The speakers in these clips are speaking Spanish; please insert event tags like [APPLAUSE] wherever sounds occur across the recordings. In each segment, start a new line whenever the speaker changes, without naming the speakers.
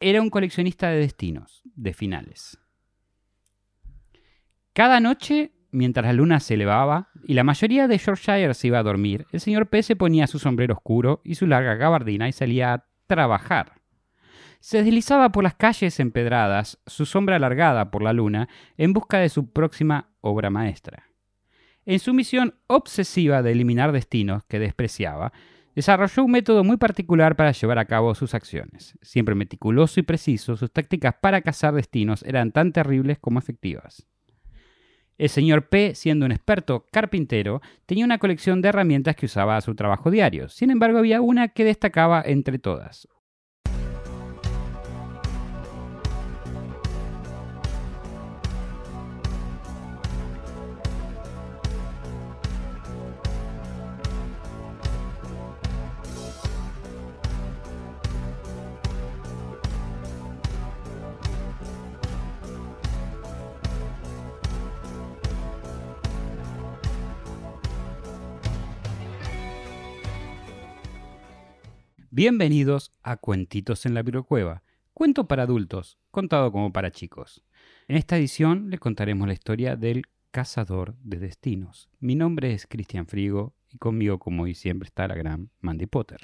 era un coleccionista de destinos, de finales. Cada noche, mientras la luna se elevaba y la mayoría de Yorkshire se iba a dormir, el señor P se ponía su sombrero oscuro y su larga gabardina y salía a trabajar. Se deslizaba por las calles empedradas, su sombra alargada por la luna, en busca de su próxima obra maestra. En su misión obsesiva de eliminar destinos que despreciaba, desarrolló un método muy particular para llevar a cabo sus acciones. Siempre meticuloso y preciso, sus tácticas para cazar destinos eran tan terribles como efectivas. El señor P, siendo un experto carpintero, tenía una colección de herramientas que usaba a su trabajo diario. Sin embargo, había una que destacaba entre todas, Bienvenidos a Cuentitos en la Birocueva, cuento para adultos, contado como para chicos. En esta edición les contaremos la historia del cazador de destinos. Mi nombre es Cristian Frigo y conmigo, como hoy siempre, está la gran Mandy Potter.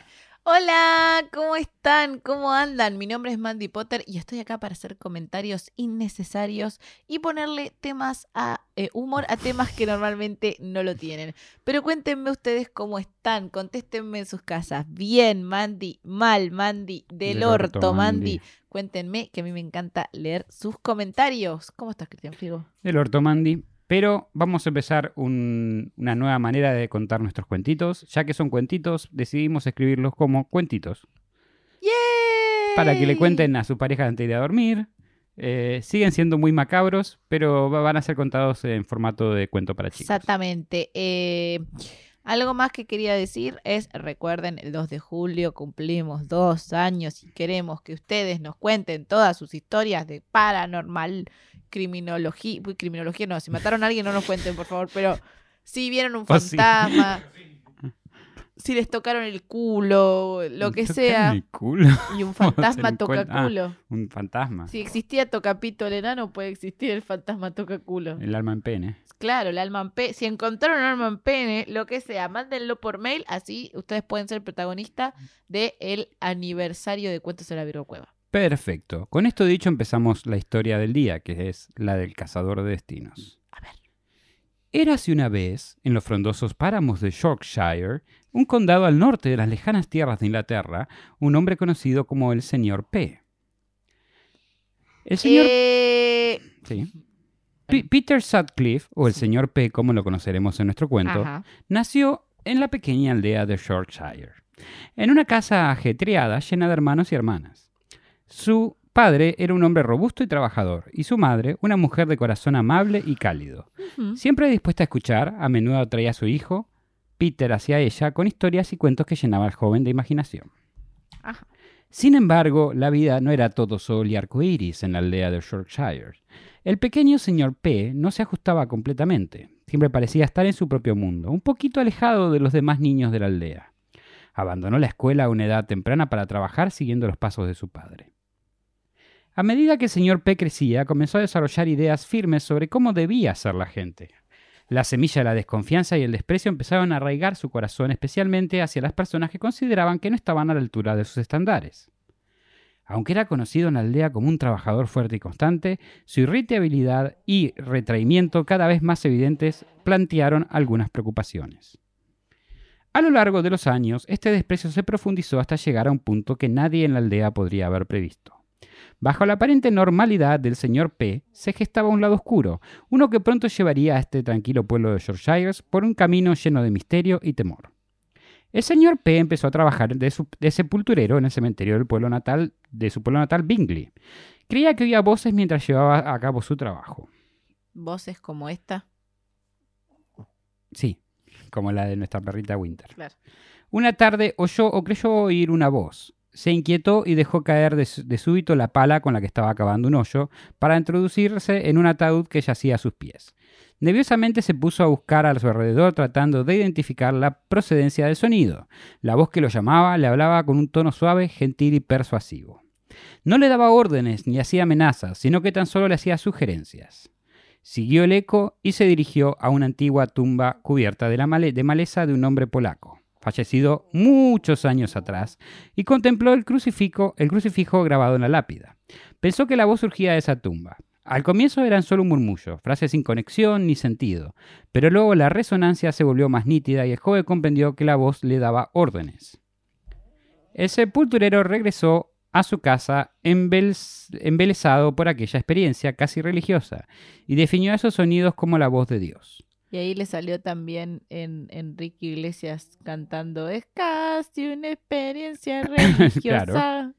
Hola, ¿cómo están? ¿Cómo andan? Mi nombre es Mandy Potter y estoy acá para hacer comentarios innecesarios y ponerle temas a eh, humor a temas que normalmente no lo tienen. Pero cuéntenme ustedes cómo están, contéstenme en sus casas. Bien, Mandy, mal, Mandy, del, orto, Mandy. Cuéntenme que a mí me encanta leer sus comentarios. ¿Cómo estás, Cristian Figo?
Del orto, Mandy. Pero vamos a empezar una nueva manera de contar nuestros cuentitos. Ya que son cuentitos, decidimos escribirlos como cuentitos. Para que le cuenten a su pareja antes de ir a dormir. Eh, siguen siendo muy macabros, pero van a ser contados en formato de cuento para chicos.
Exactamente. Eh, algo más que quería decir es, recuerden, el 2 de julio cumplimos dos años y queremos que ustedes nos cuenten todas sus historias de paranormal criminología, criminología no, si mataron a alguien no nos cuenten, por favor, pero si vieron un oh, fantasma, [LAUGHS] si les tocaron el culo, lo que sea.
El culo?
Y un [LAUGHS] fantasma toca ah, culo.
un fantasma.
Si existía tocapito el enano, puede existir el fantasma toca culo.
El alma en pene.
Claro, el alma en pene. Si encontraron un alma en pene, lo que sea, mándenlo por mail, así ustedes pueden ser protagonistas del aniversario de Cuentos de la Virgo Cueva.
Perfecto. Con esto dicho empezamos la historia del día, que es la del cazador de destinos.
A ver.
Érase una vez, en los frondosos páramos de Yorkshire, un condado al norte de las lejanas tierras de Inglaterra, un hombre conocido como el señor P. El señor...
Eh,
sí. Peter Sutcliffe, o el señor P, como lo conoceremos en nuestro cuento, nació en la pequeña aldea de Yorkshire, en una casa ajetreada llena de hermanos y hermanas. Su padre era un hombre robusto y trabajador, y su madre una mujer de corazón amable y cálido. Siempre dispuesta a escuchar, a menudo traía a su hijo, Peter, hacia ella, con historias y cuentos que llenaba al joven de imaginación. Sin embargo, la vida no era todo sol y arcoíris en la aldea de Yorkshire. El pequeño señor P no se ajustaba completamente. Siempre parecía estar en su propio mundo, un poquito alejado de los demás niños de la aldea. Abandonó la escuela a una edad temprana para trabajar siguiendo los pasos de su padre. A medida que el señor P crecía, comenzó a desarrollar ideas firmes sobre cómo debía ser la gente. La semilla de la desconfianza y el desprecio empezaron a arraigar su corazón especialmente hacia las personas que consideraban que no estaban a la altura de sus estándares. Aunque era conocido en la aldea como un trabajador fuerte y constante, su irritabilidad y retraimiento cada vez más evidentes plantearon algunas preocupaciones. A lo largo de los años, este desprecio se profundizó hasta llegar a un punto que nadie en la aldea podría haber previsto. Bajo la aparente normalidad del señor P, se gestaba un lado oscuro, uno que pronto llevaría a este tranquilo pueblo de Yorkshire por un camino lleno de misterio y temor. El señor P empezó a trabajar de, sepulturero en el cementerio del pueblo natal, de su pueblo natal, Bingley. Creía que oía voces mientras llevaba a cabo su trabajo.
¿Voces como esta?
Sí, como la de nuestra perrita Winter. Una tarde oyó o creyó oír una voz se inquietó y dejó caer de, súbito la pala con la que estaba acabando un hoyo para introducirse en un ataúd que yacía a sus pies. Nerviosamente se puso a buscar a su alrededor tratando de identificar la procedencia del sonido. La voz que lo llamaba le hablaba con un tono suave, gentil y persuasivo. No le daba órdenes ni hacía amenazas, sino que tan solo le hacía sugerencias. Siguió el eco y se dirigió a una antigua tumba cubierta de maleza de un hombre polaco, fallecido muchos años atrás, y contempló el crucifijo, el crucifijo grabado en la lápida. Pensó que la voz surgía de esa tumba. Al comienzo eran solo un murmullo, frases sin conexión ni sentido, pero luego la resonancia se volvió más nítida y el joven comprendió que la voz le daba órdenes. El sepulturero regresó a su casa embelesado por aquella experiencia casi religiosa y definió esos sonidos como la voz de Dios.
Y ahí le salió también en Enrique Iglesias cantando, es casi una experiencia [COUGHS] religiosa.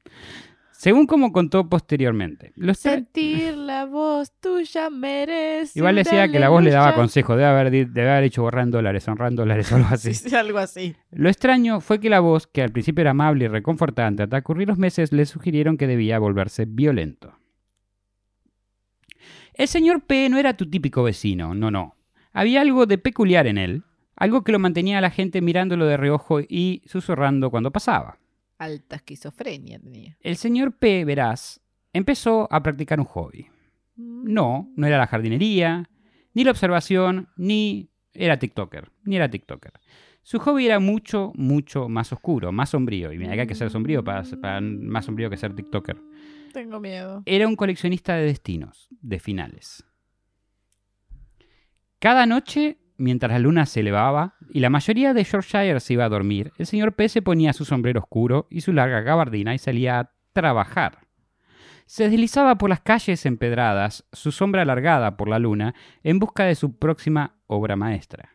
Según como contó posteriormente.
Sentir la voz tuya merece.
Igual decía que la voz le daba consejo. Debe haber, debe haber hecho borrar dólares, honrando dólares o [LAUGHS] algo así.
Sí, algo así.
Lo extraño fue que la voz, que al principio era amable y reconfortante, hasta ocurrir los meses le sugirieron que debía volverse violento. El señor P no era tu típico vecino, no, no. Había algo de peculiar en él, algo que lo mantenía a la gente mirándolo de reojo y susurrando cuando pasaba.
Alta esquizofrenia tenía.
El señor P, verás, empezó a practicar un hobby. Mm. No, no era la jardinería, ni la observación, ni era TikToker, ni era TikToker. Su hobby era mucho, mucho más oscuro, más sombrío. Y mira que hay que ser sombrío para, para más sombrío que ser TikToker.
Tengo miedo.
Era un coleccionista de destinos, de finales. Cada noche mientras la luna se elevaba y la mayoría de Yorkshire se iba a dormir, el señor P se ponía su sombrero oscuro y su larga gabardina y salía a trabajar. Se deslizaba por las calles empedradas, su sombra alargada por la luna, en busca de su próxima obra maestra.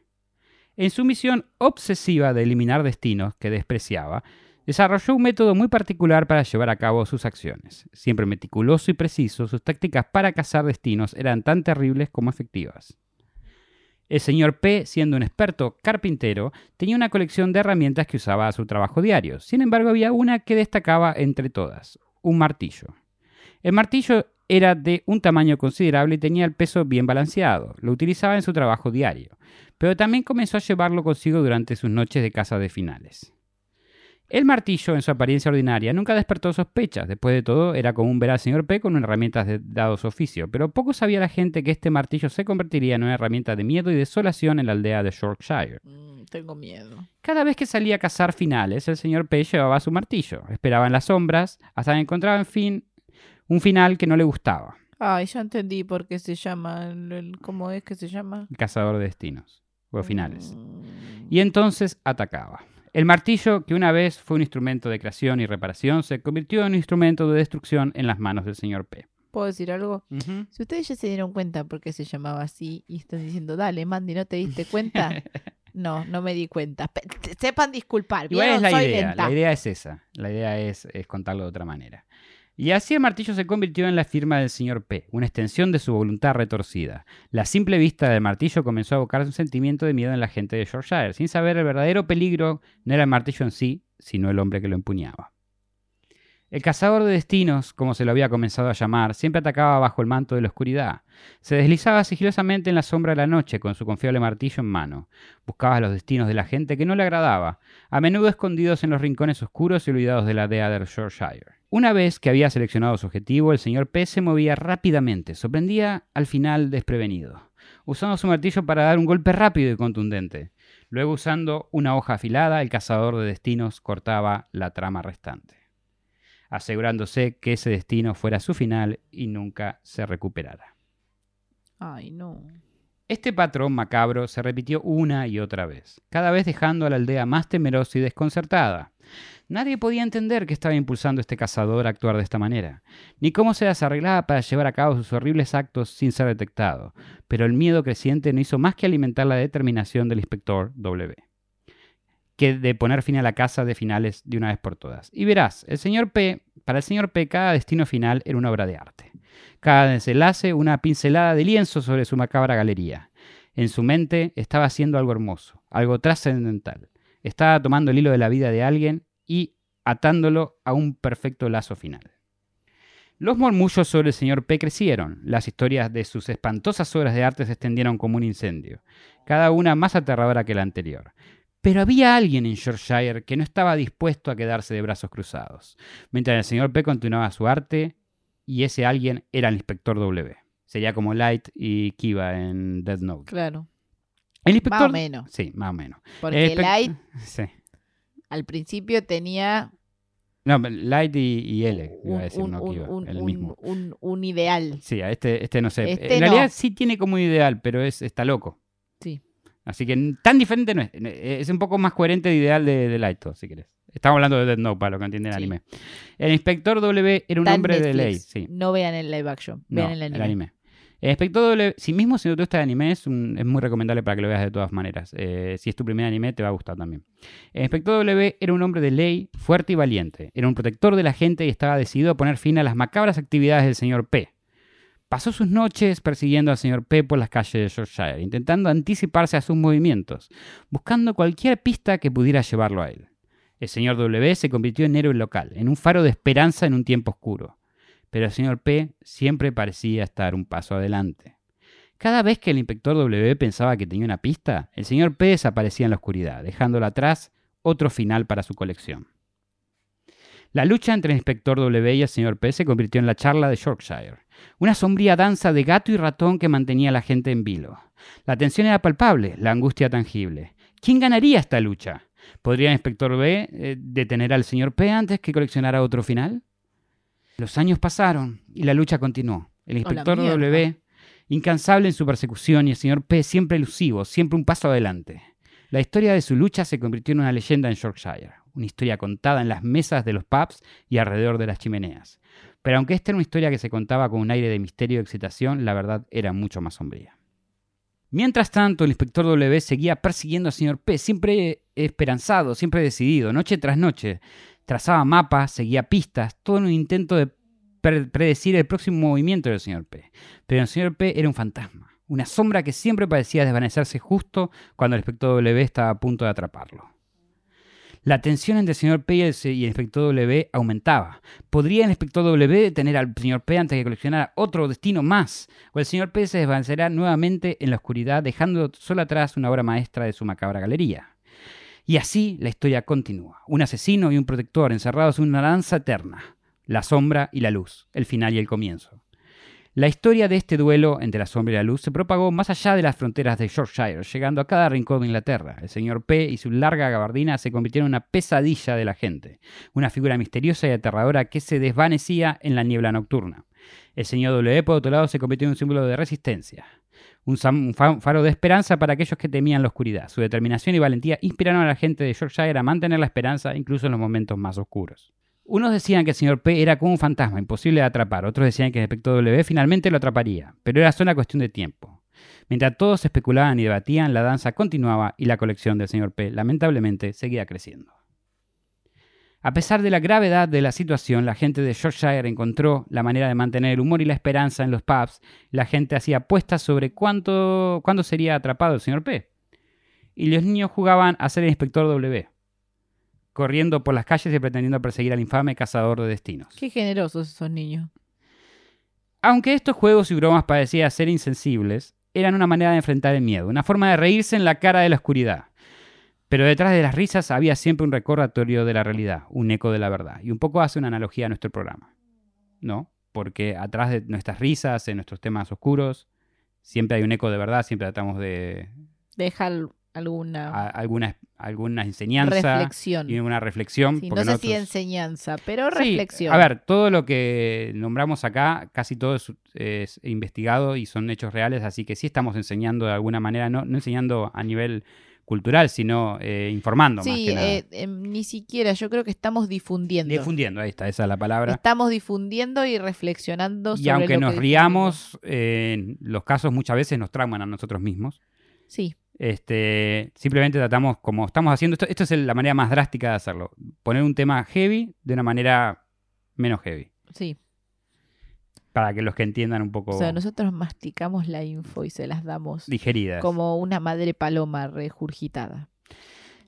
En su misión obsesiva de eliminar destinos que despreciaba, desarrolló un método muy particular para llevar a cabo sus acciones. Siempre meticuloso y preciso, sus tácticas para cazar destinos eran tan terribles como efectivas. El señor P, siendo un experto carpintero, tenía una colección de herramientas que usaba a su trabajo diario. Sin embargo, había una que destacaba entre todas, un martillo. El martillo era de un tamaño considerable y tenía el peso bien balanceado. Lo utilizaba en su trabajo diario, pero también comenzó a llevarlo consigo durante sus noches de caza de finales. El martillo, en su apariencia ordinaria, nunca despertó sospechas. Después de todo, era común ver al señor P con herramientas de dados oficio, pero poco sabía la gente que este martillo se convertiría en una herramienta de miedo y desolación en la aldea de Yorkshire.
Mm, tengo miedo.
Cada vez que salía a cazar finales, el señor P llevaba su martillo. Esperaba en las sombras hasta que encontraba, en fin, un final que no le gustaba.
Ay, ya entendí por qué se llama. ¿Cómo es que se llama?
El cazador de destinos. O finales. Mm. Y entonces atacaba. El martillo, que una vez fue un instrumento de creación y reparación, se convirtió en un instrumento de destrucción en las manos del señor P.
¿Puedo decir algo? Si ustedes ya se dieron cuenta por qué se llamaba así y están diciendo, dale, Mandy, ¿no te diste cuenta? [LAUGHS] no, no me di cuenta. sepan disculpar.
Igual es la idea. La idea es esa. La idea es contarlo de otra manera. Y así el martillo se convirtió en la firma del señor P, una extensión de su voluntad retorcida. La simple vista del martillo comenzó a evocar un sentimiento de miedo en la gente de Yorkshire, sin saber el verdadero peligro no era el martillo en sí, sino el hombre que lo empuñaba. El cazador de destinos, como se lo había comenzado a llamar, siempre atacaba bajo el manto de la oscuridad. Se deslizaba sigilosamente en la sombra de la noche con su confiable martillo en mano. Buscaba los destinos de la gente que no le agradaba, a menudo escondidos en los rincones oscuros y olvidados de la aldea de Yorkshire. Una vez que había seleccionado su objetivo, el señor P se movía rápidamente, sorprendía al final desprevenido, usando su martillo para dar un golpe rápido y contundente. Luego, usando una hoja afilada, el cazador de destinos cortaba la trama restante, asegurándose que ese destino fuera su final y nunca se recuperara.
Ay, no.
Este patrón macabro se repitió una y otra vez, cada vez dejando a la aldea más temerosa y desconcertada. Nadie podía entender qué estaba impulsando este cazador a actuar de esta manera, ni cómo se las arreglaba para llevar a cabo sus horribles actos sin ser detectado, pero el miedo creciente no hizo más que alimentar la determinación del inspector W que de poner fin a la casa de finales de una vez por todas. Y verás, el señor P, para el señor P, cada destino final era una obra de arte. Cada desenlace una pincelada de lienzo sobre su macabra galería. En su mente estaba haciendo algo hermoso, algo trascendental. Estaba tomando el hilo de la vida de alguien y atándolo a un perfecto lazo final. Los murmullos sobre el señor P crecieron, las historias de sus espantosas obras de arte se extendieron como un incendio, cada una más aterradora que la anterior. Pero había alguien en Yorkshire que no estaba dispuesto a quedarse de brazos cruzados, mientras el señor P continuaba su arte y ese alguien era el inspector W. Sería como Light y Kiva en Death Note.
Claro.
El inspector...
Más o menos.
Sí, más o menos.
Porque Light [LAUGHS]
sí.
al principio tenía
no, Light y, L, iba a decir,
un,
no Kiva,
un,
el mismo.
Un, ideal.
Sí, este, este no sé.
Este
en realidad sí tiene como un ideal, pero es, está loco.
Sí.
Así que tan diferente no es. Es un poco más coherente de ideal de, de Light, si querés. Estamos hablando de Dead Note, para lo que entiende el anime. El inspector W era un hombre de ley. Sí.
No vean el live action, vean el anime.
El anime. El inspector W, si mismo si no te gusta el anime, es, es, muy recomendable para que lo veas de todas maneras. Eh, si es tu primer anime, te va a gustar también. El inspector W era un hombre de ley, fuerte y valiente. Era un protector de la gente y estaba decidido a poner fin a las macabras actividades del señor P. Pasó sus noches persiguiendo al señor P por las calles de Yorkshire, intentando anticiparse a sus movimientos, buscando cualquier pista que pudiera llevarlo a él. El señor W se convirtió en héroe local, en un faro de esperanza en un tiempo oscuro pero el señor P siempre parecía estar un paso adelante. Cada vez que el inspector W pensaba que tenía una pista, el señor P desaparecía en la oscuridad, dejándolo atrás otro final para su colección. La lucha entre el inspector W y el señor P se convirtió en la charla de Yorkshire, una sombría danza de gato y ratón que mantenía a la gente en vilo. La tensión era palpable, la angustia tangible. ¿Quién ganaría esta lucha? ¿Podría el inspector B eh, detener al señor P antes que coleccionara otro final? Los años pasaron y la lucha continuó. El inspector W, incansable en su persecución, y el señor P, siempre elusivo, siempre un paso adelante. La historia de su lucha se convirtió en una leyenda en Yorkshire, una historia contada en las mesas de los pubs y alrededor de las chimeneas. Pero aunque esta era una historia que se contaba con un aire de misterio y excitación, la verdad era mucho más sombría. Mientras tanto, el inspector W seguía persiguiendo al señor P, siempre esperanzado, siempre decidido, noche tras noche, trazaba mapas, seguía pistas, todo en un intento de predecir el próximo movimiento del señor P. Pero el señor P era un fantasma, una sombra que siempre parecía desvanecerse justo cuando el inspector W estaba a punto de atraparlo. La tensión entre el señor P y el, inspector W aumentaba. ¿Podría el inspector W detener al señor P antes de que coleccionara otro destino más? ¿O el señor P se desvanecerá nuevamente en la oscuridad, dejando solo atrás una obra maestra de su macabra galería? Y así la historia continúa. Un asesino y un protector encerrados en una danza eterna. La sombra y la luz, el final y el comienzo. La historia de este duelo entre la sombra y la luz se propagó más allá de las fronteras de Yorkshire, llegando a cada rincón de Inglaterra. El señor P y su larga gabardina se convirtieron en una pesadilla de la gente, una figura misteriosa y aterradora que se desvanecía en la niebla nocturna. El señor W, por otro lado, se convirtió en un símbolo de resistencia un faro de esperanza para aquellos que temían la oscuridad. Su determinación y valentía inspiraron a la gente de Yorkshire a mantener la esperanza incluso en los momentos más oscuros. Unos decían que el señor P era como un fantasma, imposible de atrapar. Otros decían que el efecto W finalmente lo atraparía, pero era solo una cuestión de tiempo. Mientras todos especulaban y debatían, la danza continuaba y la colección del señor P lamentablemente seguía creciendo. A pesar de la gravedad de la situación, la gente de Yorkshire encontró la manera de mantener el humor y la esperanza en los pubs. La gente hacía apuestas sobre cuánto, cuándo sería atrapado el señor P. Y los niños jugaban a ser el inspector W, corriendo por las calles y pretendiendo perseguir al infame cazador de destinos.
Qué generosos esos niños.
Aunque estos juegos y bromas parecían ser insensibles, eran una manera de enfrentar el miedo, una forma de reírse en la cara de la oscuridad. Pero detrás de las risas había siempre un recordatorio de la realidad, un eco de la verdad. Y un poco hace una analogía a nuestro programa. ¿No? Porque atrás de nuestras risas, en nuestros temas oscuros, siempre hay un eco de verdad, siempre tratamos de...
Dejar alguna...
alguna, alguna enseñanza.
Reflexión.
Y una reflexión.
no sé si enseñanza, pero reflexión.
a ver, todo lo que nombramos acá, casi todo es, investigado y son hechos reales, así que sí estamos enseñando de alguna manera, no, no enseñando a nivel cultural, sino eh, informando más que nada.
Eh, em, ni siquiera, yo creo que estamos difundiendo.
Difundiendo, ahí está, esa es la palabra.
Estamos difundiendo y reflexionando sobre
Y aunque nos riamos, eh, los casos muchas veces nos trauman a nosotros mismos.
Sí.
Este, simplemente tratamos, como estamos haciendo, esto, esto es la manera más drástica de hacerlo. Poner un tema heavy de una manera menos heavy.
Sí
para que los que entiendan un poco.
O sea, nosotros masticamos la info y se las damos.
Digeridas.
Como una madre paloma regurgitada.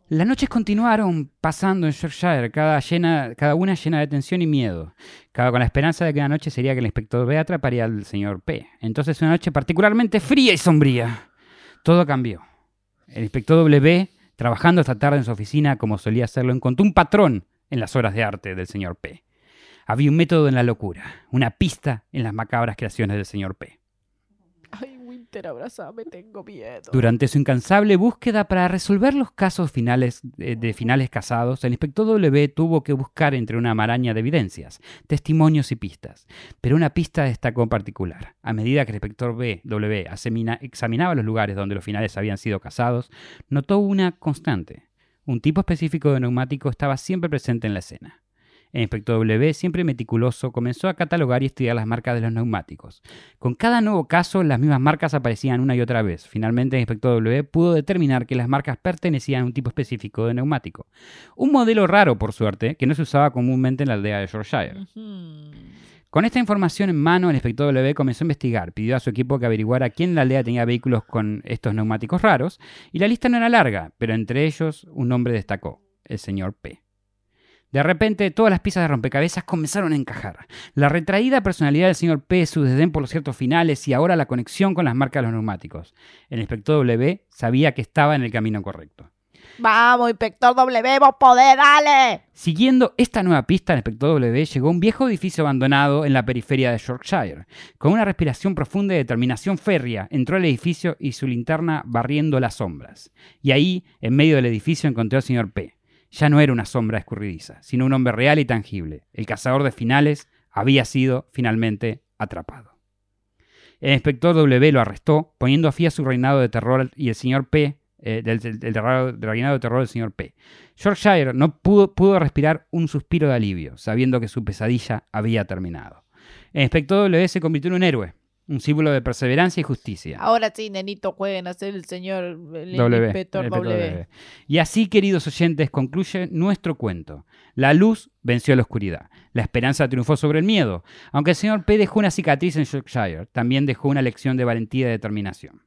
Las noches continuaron pasando en Yorkshire, cada, llena, cada una llena de tensión y miedo, cada con la esperanza de que una noche sería que el inspector B atraparía al señor P. Entonces una noche particularmente fría y sombría. Todo cambió. El inspector W Trabajando esta tarde en su oficina, como solía hacerlo, encontró un patrón en las obras de arte del señor P. Había un método en la locura, una pista en las macabras creaciones del señor P.
Ay, Winter, abrazame, tengo miedo.
Durante su incansable búsqueda para resolver los casos finales de, de, finales casados, el inspector W tuvo que buscar entre una maraña de evidencias, testimonios y pistas. Pero una pista destacó en particular. A medida que el inspector B, W examinaba los lugares donde los finales habían sido casados, notó una constante. Un tipo específico de neumático estaba siempre presente en la escena. El inspector W, siempre meticuloso, comenzó a catalogar y estudiar las marcas de los neumáticos. Con cada nuevo caso, las mismas marcas aparecían una y otra vez. Finalmente, el inspector W pudo determinar que las marcas pertenecían a un tipo específico de neumático. Un modelo raro, por suerte, que no se usaba comúnmente en la aldea de Yorkshire. Con esta información en mano, el inspector W comenzó a investigar, pidió a su equipo que averiguara quién en la aldea tenía vehículos con estos neumáticos raros, y la lista no era larga, pero entre ellos un nombre destacó, el señor P. De repente, todas las piezas de rompecabezas comenzaron a encajar. La retraída personalidad del señor P, su desdén por los ciertos finales y ahora la conexión con las marcas de los neumáticos. El inspector W sabía que estaba en el camino correcto.
Vamos, inspector W, vos podés, dale.
Siguiendo esta nueva pista, el inspector W llegó a un viejo edificio abandonado en la periferia de Yorkshire. Con una respiración profunda y determinación férrea, entró al edificio y su linterna barriendo las sombras. Y ahí, en medio del edificio, encontró al señor P. Ya no era una sombra escurridiza, sino un hombre real y tangible. El cazador de finales había sido finalmente atrapado. El inspector W lo arrestó, poniendo a fin a su reinado de terror y el señor P, eh, del, reinado de terror del señor P. Yorkshire no pudo, pudo respirar un suspiro de alivio, sabiendo que su pesadilla había terminado. El inspector W se convirtió en un héroe, un símbolo de perseverancia y justicia.
Ahora sí, nenito, jueguen a ser el señor el w, inspector w. w.
Y así, queridos oyentes, concluye nuestro cuento. La luz venció a la oscuridad. La esperanza triunfó sobre el miedo. Aunque el señor P dejó una cicatriz en Yorkshire, también dejó una lección de valentía y determinación.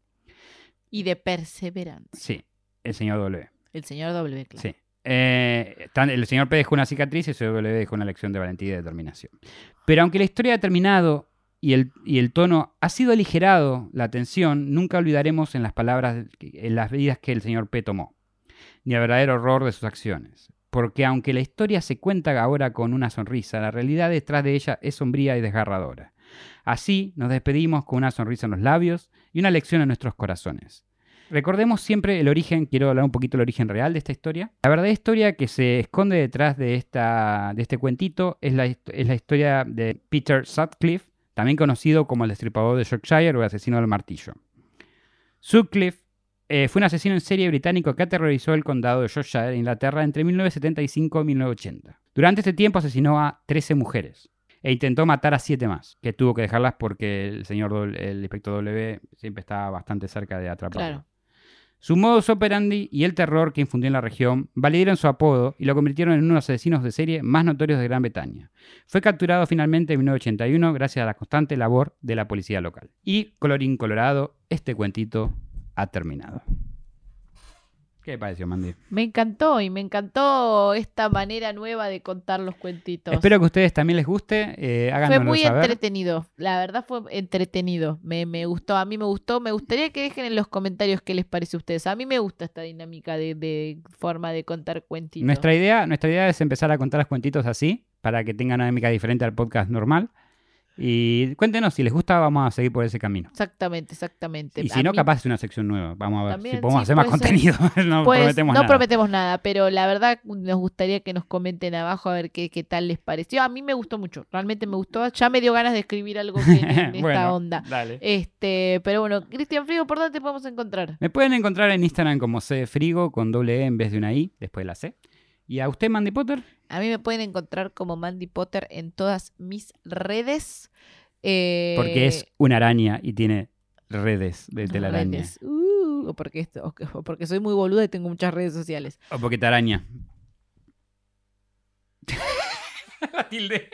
Y de perseverancia.
Sí, el señor W.
El señor W, claro.
Sí. Eh, el señor P dejó una cicatriz y el señor W dejó una lección de valentía y determinación. Pero aunque la historia ha terminado y el, y el, tono ha sido aligerado, la tensión, nunca olvidaremos en las palabras, en las vidas que el señor P tomó, ni el verdadero horror de sus acciones. Porque aunque la historia se cuenta ahora con una sonrisa, la realidad detrás de ella es sombría y desgarradora. Así nos despedimos con una sonrisa en los labios y una lección en nuestros corazones. Recordemos siempre el origen, quiero hablar un poquito del origen real de esta historia. La verdadera historia que se esconde detrás de, esta, de este cuentito es la, es la historia de Peter Sutcliffe, también conocido como el destripador de Yorkshire o el asesino del martillo. Sutcliffe eh, fue un asesino en serie británico que aterrorizó el condado de Yorkshire, Inglaterra, entre 1975 y 1980. Durante este tiempo asesinó a 13 mujeres e intentó matar a 7 más, que tuvo que dejarlas porque el señor, el inspector W, siempre estaba bastante cerca de atraparlo. Claro. Su modus operandi y el terror que infundió en la región validaron su apodo y lo convirtieron en uno de los asesinos de serie más notorios de Gran Bretaña. Fue capturado finalmente en 1981 gracias a la constante labor de la policía local. Y, colorín colorado, este cuentito ha terminado. ¿Qué le pareció, Mandy?
Me encantó y me encantó esta manera nueva de contar los cuentitos.
Espero que a ustedes también les guste. Eh,
fue muy saber. entretenido. La verdad fue entretenido. Me, me, gustó. A mí me gustó. Me gustaría que dejen en los comentarios qué les parece a ustedes. A mí me gusta esta dinámica de, de forma de contar cuentitos.
Nuestra idea, nuestra idea es empezar a contar los cuentitos así, para que tengan una dinámica diferente al podcast normal. Y cuéntenos, si les gusta, vamos a seguir por ese camino.
Exactamente, exactamente.
Y si a no, mí... capaz es una sección nueva. Vamos a ver También, si podemos sí, hacer más contenido. [LAUGHS] no pues, prometemos
no
nada.
prometemos nada, pero la verdad nos gustaría que nos comenten abajo a ver qué, qué, tal les pareció. A mí me gustó mucho, realmente me gustó. Ya me dio ganas de escribir algo que [LAUGHS] en, en
bueno,
esta onda.
Dale.
Este, pero bueno, Cristian Frigo, ¿por dónde te podemos encontrar?
Me pueden encontrar en Instagram como C Frigo con doble E en vez de una I, después de la C. ¿Y a usted, Mandy Potter?
A mí me pueden encontrar como Mandy Potter en todas mis redes. Eh,
porque es una araña y tiene redes de telaraña.
Redes. Uh, o, porque, o, o porque soy muy boluda y tengo muchas redes sociales.
O porque te araña. [LAUGHS] [LAUGHS] La tilde.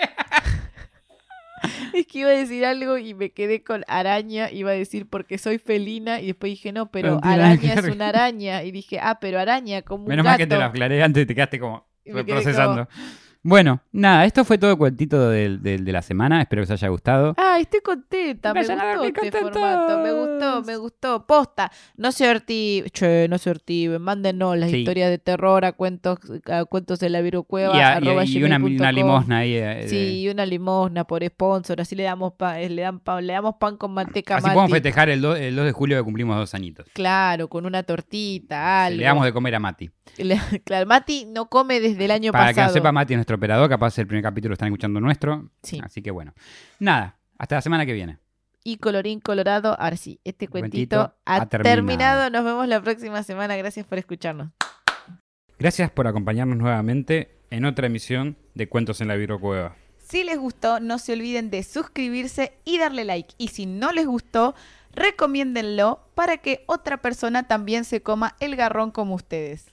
[LAUGHS]
Es que iba a decir algo y me quedé con araña, iba a decir porque soy felina y después dije no, pero, araña es una araña y dije, ah, pero araña como un
Menos
gato.
mal que te lo aclaré antes y te quedaste como procesando.
Como,
Bueno, nada, esto fue todo el cuentito de, de, la semana. Espero que os haya gustado.
Ay, estoy contenta. Me gustó este formato. Me gustó, me gustó. Posta. No se ortiven. Che, no se ortiven. Mándenos las historias de terror a cuentos, a cuentos de la virocueva.
Y, y, una, limosna ahí. Eh,
sí, una limosna por sponsor. Así le damos pan, eh, le, dan pan, le damos pan con manteca
Así podemos festejar el 2, el 2 de julio que cumplimos dos añitos.
Claro, con una tortita, algo.
Le damos de comer a Mati. [LAUGHS]
claro, Mati no come desde el año
pasado.
Para que
no sepa, Mati es nuestro operador, capaz el primer capítulo están escuchando nuestro. Sí. Así que bueno. Nada, hasta la semana que viene.
Y colorín colorado, ahora sí, este cuentito, ha, terminado. Nos vemos la próxima semana. Gracias por escucharnos.
Gracias por acompañarnos nuevamente en otra emisión de Cuentos en la Cueva.
Si les gustó, no se olviden de suscribirse y darle like. Y si no les gustó, recomiéndenlo para que otra persona también se coma el garrón como ustedes.